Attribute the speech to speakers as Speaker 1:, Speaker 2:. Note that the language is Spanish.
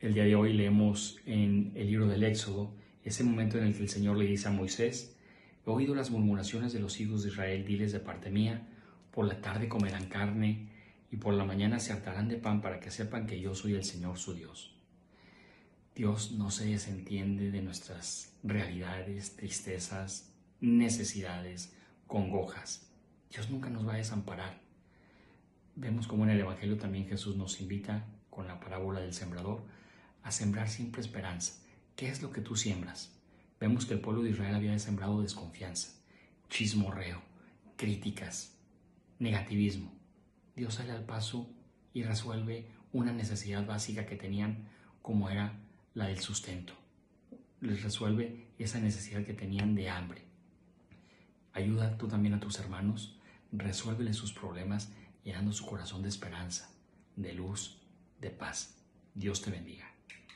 Speaker 1: El día de hoy leemos en el libro del Éxodo ese momento en el que el Señor le dice a Moisés, he oído las murmuraciones de los hijos de Israel, diles de parte mía, por la tarde comerán carne y por la mañana se hartarán de pan para que sepan que yo soy el Señor su Dios. Dios no se desentiende de nuestras realidades, tristezas, necesidades, congojas. Dios nunca nos va a desamparar. Vemos como en el Evangelio también Jesús nos invita con la parábola del sembrador a sembrar siempre esperanza. ¿Qué es lo que tú siembras? Vemos que el pueblo de Israel había sembrado desconfianza, chismorreo, críticas, negativismo. Dios sale al paso y resuelve una necesidad básica que tenían como era la del sustento. Les resuelve esa necesidad que tenían de hambre. Ayuda tú también a tus hermanos, resuélvele sus problemas llenando su corazón de esperanza, de luz, de paz. Dios te bendiga.